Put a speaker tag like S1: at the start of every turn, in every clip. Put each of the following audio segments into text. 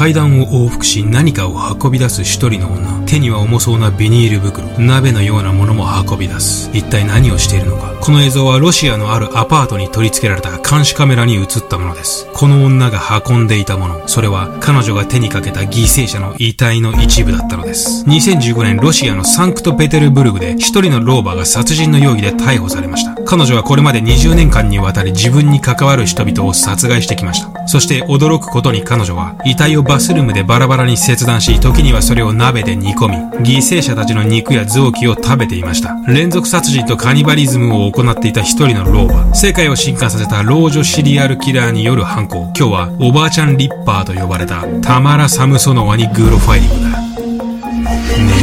S1: 階段を往復し何かを運び出す一人の女。手には重そうなビニール袋、鍋のようなものも運び出す。一体何をしているのか。この映像はロシアのあるアパートに取り付けられた監視カメラに映ったものです。この女が運んでいたもの、それは彼女が手にかけた犠牲者の遺体の一部だったのです。2015年ロシアのサンクトペテルブルグで一人の老婆が殺人の容疑で逮捕されました。彼女はこれまで20年間にわたり自分に関わる人々を殺害してきました。そして驚くことに彼女は遺体をバスルームでバラバラに切断し、時にはそれを鍋で煮込み、犠牲者たちの肉や臓器を食べていました。連続殺人とカニバリズムを行っていた一人の老婆。世界を進化させた老女シリアルキラーによる犯行。今日はおばあちゃんリッパーと呼ばれたタマラ・サムソノワにグーロファイリングだ。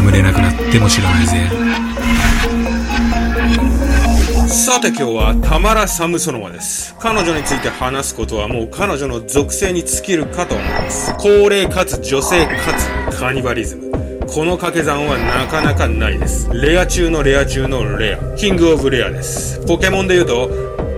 S1: 眠れなくなっても知らないぜ。
S2: さて今日はタマラ・サムソノワです。彼女について話すことはもう彼女の属性に尽きるかと思います。高齢かつ女性かつカニバリズム。この掛け算はなかなかないです。レア中のレア中のレア。キングオブレアです。ポケモンで言うと、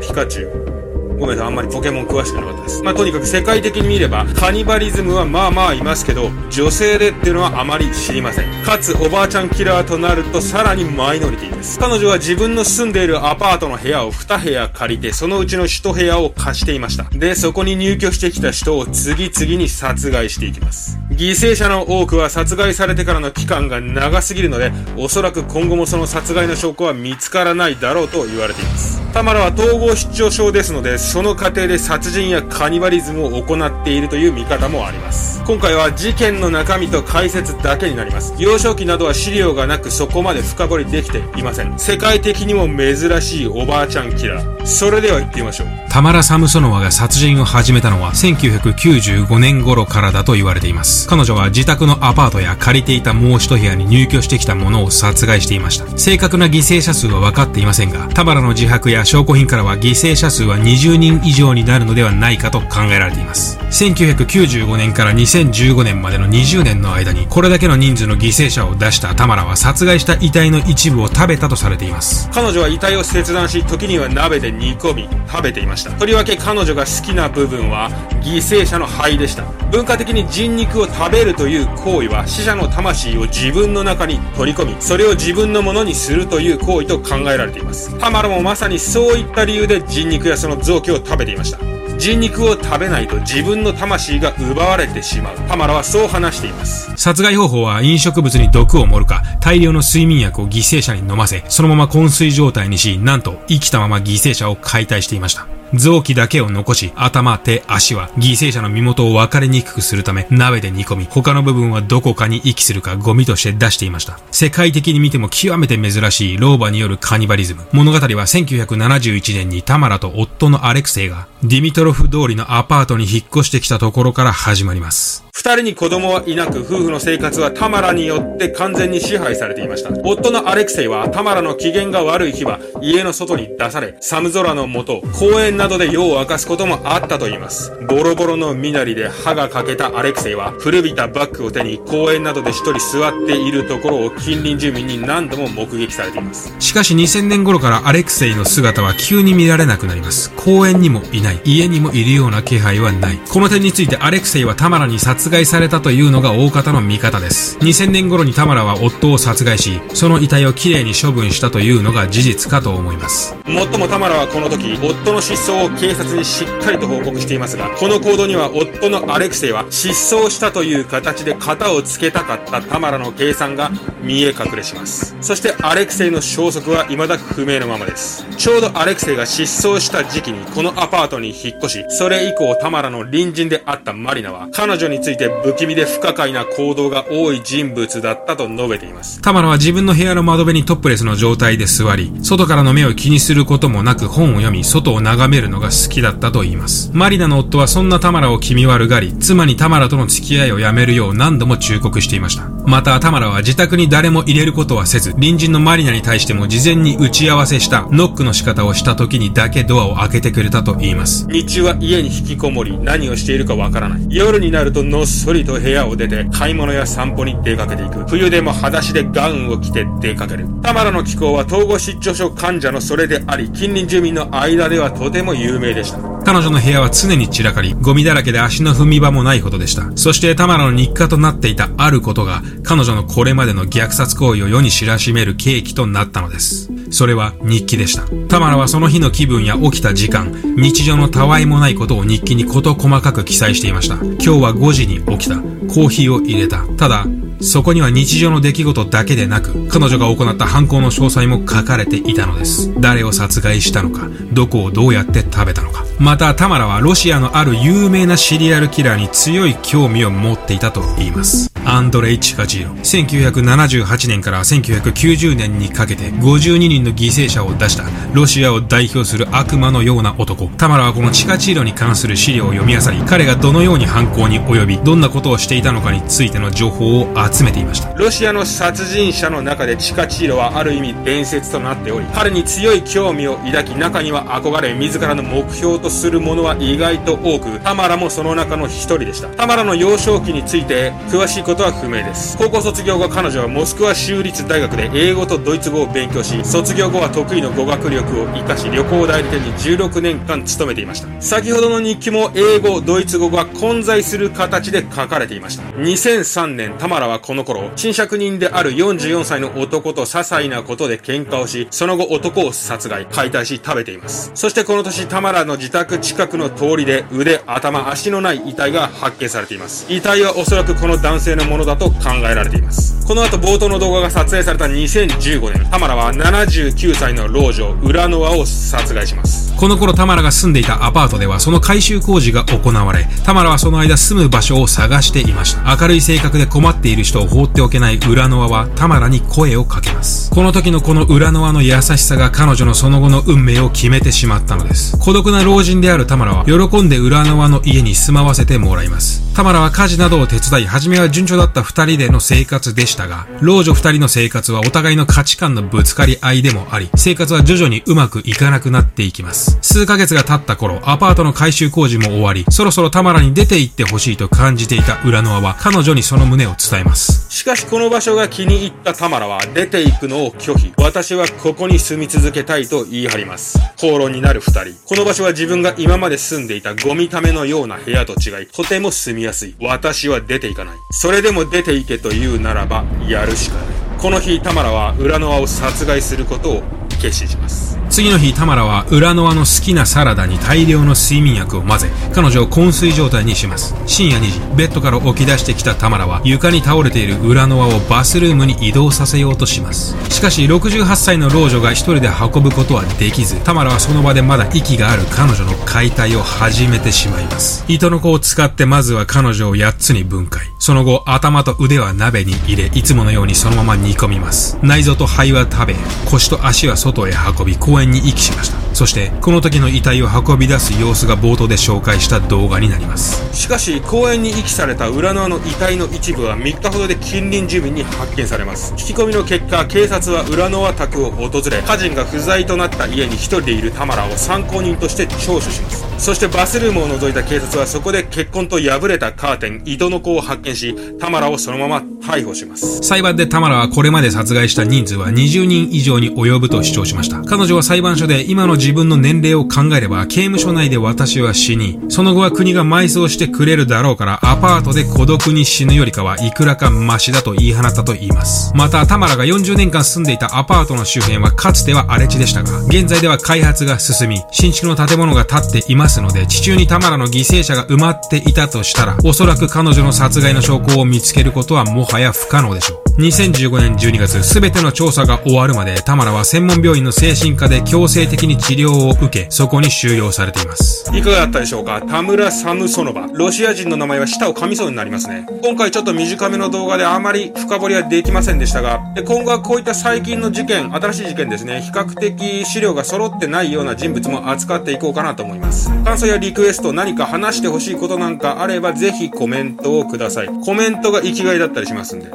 S2: ピカチュウ。ごめんなさい、あんまりポケモン詳しくなかったです。まあ、とにかく世界的に見れば、カニバリズムはまあまあいますけど、女性でっていうのはあまり知りません。かつ、おばあちゃんキラーとなるとさらにマイノリティです。彼女は自分の住んでいるアパートの部屋を2部屋借りて、そのうちの1部屋を貸していました。で、そこに入居してきた人を次々に殺害していきます。犠牲者の多くは殺害されてからの期間が長すぎるので、おそらく今後もその殺害の証拠は見つからないだろうと言われています。タマラは統合失調症ですので、その過程で殺人やカニバリズムを行っているという見方もあります。今回は事件の中身と解説だけになります。幼少期などは資料がなくそこまで深掘りできていません。世界的にも珍しいおばあちゃんキラー。それでは行ってみましょう。
S1: タマラ・サムソノワが殺人を始めたのは1995年頃からだと言われています。彼女は自宅のアパートや借りていたもう一部屋に入居してきた者を殺害していました。正確な犠牲者数は分かっていませんが、タマラの自白や証拠品からは犠牲者数は20人以上になるのではないかと考えられています。1995年から2015年までの20年の間に、これだけの人数の犠牲者を出したタマラは殺害した遺体の一部を食べたとされています。
S2: 彼女は遺体を切断し、時には鍋で煮込み、食べていました。とりわけ彼女が好きな部分は、犠牲者の肺でした。文化的に人肉を食べるという行為は、死者の魂を自分の中に取り込み、それを自分のものにするという行為と考えられています。タマラもまさにそういった理由で人肉やその臓器を食べていました。人肉を食べないと自分の魂が奪われてしまう。タマラはそう話しています。
S1: 殺害方法は飲食物に毒を盛るか、大量の睡眠薬を犠牲者に飲ませ、そのまま昏睡状態にし、なんと生きたまま犠牲者を解体していました。臓器だけを残し、頭、手、足は犠牲者の身元を分かりにくくするため、鍋で煮込み、他の部分はどこかに遺棄するかゴミとして出していました。世界的に見ても極めて珍しい老婆によるカニバリズム。物語は1971年にタマラと夫のアレクセイが、ディミトロフ通りのアパートに引っ越してきたところから始まります。
S2: 二人に子供はいなく、夫婦の生活はタマラによって完全に支配されていました。夫のアレクセイは、タマラの機嫌が悪い日は、家の外に出され、寒空の下、公園などで夜を明かすこともあったと言います。ボロボロの身なりで歯が欠けたアレクセイは、古びたバッグを手に公園などで一人座っているところを近隣住民に何度も目撃されています。
S1: しかし2000年頃からアレクセイの姿は急に見られなくなります。公園にもいない。家にもいるような気配はない。この点についてアレクセイはタマラに殺殺害されたというのが大方の見方です。2000年頃に田村は夫を殺害し、その遺体をきれいに処分したというのが事実かと思います。
S2: もっとも田村はこの時、夫の失踪を警察にしっかりと報告していますが、この行動には夫のアレクセイは失踪したという形で型をつけたかった田村の計算が見え隠れします。そしてアレクセイの消息は未だ不明のままです。ちょうどアレクセイが失踪した時期にこのアパートに引っ越し、それ以降田村の隣人であったマリナは彼女についてて不気味で不可解な行動が多い人物だったと述べています。
S1: タマラは自分の部屋の窓辺にトップレスの状態で座り、外からの目を気にすることもなく本を読み、外を眺めるのが好きだったと言います。マリナの夫はそんなタマラを気味悪がり、妻にタマラとの付き合いをやめるよう何度も忠告していました。また、タマラは自宅に誰も入れることはせず、隣人のマリナに対しても事前に打ち合わせしたノックの仕方をした時にだけドアを開けてくれたと言います。
S2: 日中は家に引きこもり、何をしているかわからない。夜になるとのっそりと部屋を出て、買い物や散歩に出かけていく。冬でも裸足でガウンを着て出かける。タマラの気候は統合失調症患者のそれであり、近隣住民の間ではとても有名でした。
S1: 彼女の部屋は常に散らかり、ゴミだらけで足の踏み場もないほどでした。そしてタマラの日課となっていたあることが、彼女のこれまでの虐殺行為を世に知らしめる契機となったのです。それは日記でした。タマラはその日の気分や起きた時間、日常のたわいもないことを日記に事細かく記載していました。今日は5時に起きた。コーヒーを入れた。ただ、そこには日常の出来事だけでなく、彼女が行った犯行の詳細も書かれていたのです。誰を殺害したのか、どこをどうやって食べたのか。また、タマラはロシアのある有名なシリアルキラーに強い興味を持っていたと言います。アンドレイ・チカジーロ。1978年から1990年にかけて52人の犠牲者を出したロシアを代表する悪魔のような男。タマラはこのチカチーロに関する資料を読み漁り、彼がどのように犯行に及び、どんなことをしていたのかについての情報を集めていました。
S2: ロシアの殺人者の中でチカチーロはある意味伝説となっており、彼に強い興味を抱き、中には憧れ、自らの目標とするものは意外と多く、タマラもその中の一人でした。タマラの幼少期について詳しいことは不明です。高校卒業後彼女はモスクワ州立大学で英語とドイツ語を勉強し、卒業後は得意の語学力を活かし、旅行代理店に16年間勤めていました。先ほどの日記も英語、ドイツ語が混在する形で書かれていました。2003年、タマラはこの頃、賃借人である44歳の男と些細なことで喧嘩をし、その後男を殺害、解体し食べています。そしてこの年、タマラの自宅近くの通りで腕、頭、足のない遺体が発見されています。遺体はおそらくこの男性のものだと考えられています。この後冒頭の動画が撮影された2015年、タマラは79歳の老女、裏ノアを殺害します。
S1: この頃タマラが住んでいたアパートではその改修工事が行われ、タマラはその間住む場所を探していました。明るい性格で困っている人を放っておけない裏ノアはタマラに声をかけます。この時のこの裏ノアの優しさが彼女のその後の運命を決めてしまったのです。孤独な老人であるタマラは喜んで裏ノアの家に住まわせてもらいます。タマラは家事などを手伝い、初めは順調だった二人での生活でしたが、老女二人の生活はお互いの価値観のぶつかり合いでもあり、生活は徐々にうまくいかなくなっていきます。数ヶ月が経った頃、アパートの改修工事も終わり、そろそろタマラに出て行ってほしいと感じていた裏ノアは、彼女にその旨を伝えます。
S2: しかしこの場所が気に入ったタマラは、出て行くのを拒否。私はここに住み続けたいと言い張ります。口論になる二人。この場所は自分が今まで住んでいたゴミためのような部屋と違い、とても住みやすい。私は出ていかない。それでも出ていけと言うならば、やるしかない。この日、タマラは裏の輪を殺害することを決心します。
S1: 次の日、タマラは裏の輪の好きなサラダに大量の睡眠薬を混ぜ、彼女を昏睡状態にします。深夜2時、ベッドから起き出してきたタマラは床に倒れている裏の輪をバスルームに移動させようとします。しかし、68歳の老女が一人で運ぶことはできず、タマラはその場でまだ息がある彼女の解体を始めてしまいます。糸の子を使ってまずは彼女を8つに分解。その後、頭と腕は鍋に入れ、いつものようにそのまま煮込みます。内臓と肺は食べ、腰と足は外へ運び、公園に遺棄しました。そして、この時の遺体を運び出す様子が冒頭で紹介した動画になります。
S2: しかし、公園に遺棄された裏側の遺体の一部は3日ほどで近隣住民に発見されます。聞き込みの結果、警察は裏ノア宅を訪れ、家人が不在となった家に一人でいるタマラを参考人として聴取します。そしてバスルームを除いた警察はそこで結婚と破れたカーテン、井戸の子を発見し、タマラをそのまま逮捕します。
S1: 裁判でタマラはこれまで殺害した人数は20人以上に及ぶと主張しました。彼女は裁判所で今の自分の年齢を考えれば刑務所内で私は死に、その後は国が埋葬してくれるだろうからアパートで孤独に死ぬよりかはいくらかマシだと言い放ったと言います。また、タマラが40年間住んでいたアパートの周辺はかつては荒れ地でしたが、現在では開発が進み、新築の建物が建っていますので、地中にタマラの犠牲者が埋まっていたとしたら、おそらく彼女の殺害の証拠を見つけることはもはやや不可能でしょう。2015年12月、すべての調査が終わるまで、タマラは専門病院の精神科で強制的に治療を受け、そこに収容されています。
S2: いかがだったでしょうか？田村サムソノバ。ロシア人の名前は舌を噛みそうになりますね。今回ちょっと短めの動画であまり深掘りはできませんでしたが、今後はこういった最近の事件、新しい事件ですね、比較的資料が揃ってないような人物も扱っていこうかなと思います。感想やリクエスト、何か話してほしいことなんかあれば、ぜひコメントをください。コメントが生きがいだったりしますすんで。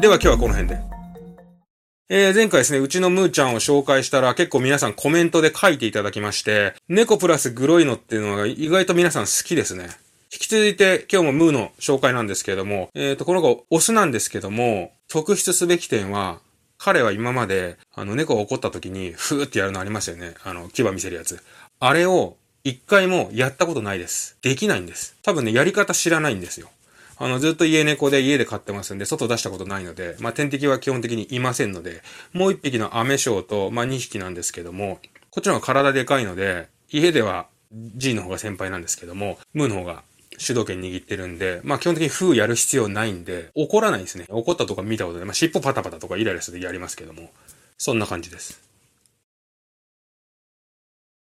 S2: では今日はこの辺で。えー、前回ですね、うちのムーちゃんを紹介したら結構皆さんコメントで書いていただきまして、猫プラスグロいのっていうのが意外と皆さん好きですね。引き続いて今日もムーの紹介なんですけれども、えっ、ー、と、この子、オスなんですけども、特筆すべき点は、彼は今まで、あの、猫が怒った時に、ふーってやるのありますよね。あの、牙見せるやつ。あれを、一回もやったことないです。できないんです。多分ね、やり方知らないんですよ。あの、ずっと家猫で家で飼ってますんで、外出したことないので、まあ、天敵は基本的にいませんので、もう一匹のアメショウと、まあ、二匹なんですけども、こっちの方が体でかいので、家では G の方が先輩なんですけども、ムーの方が主導権握ってるんで、まあ基本的に風やる必要ないんで、怒らないですね。怒ったとか見たことで、まあ尻尾パタパタとかイライラするとやりますけども、そんな感じです。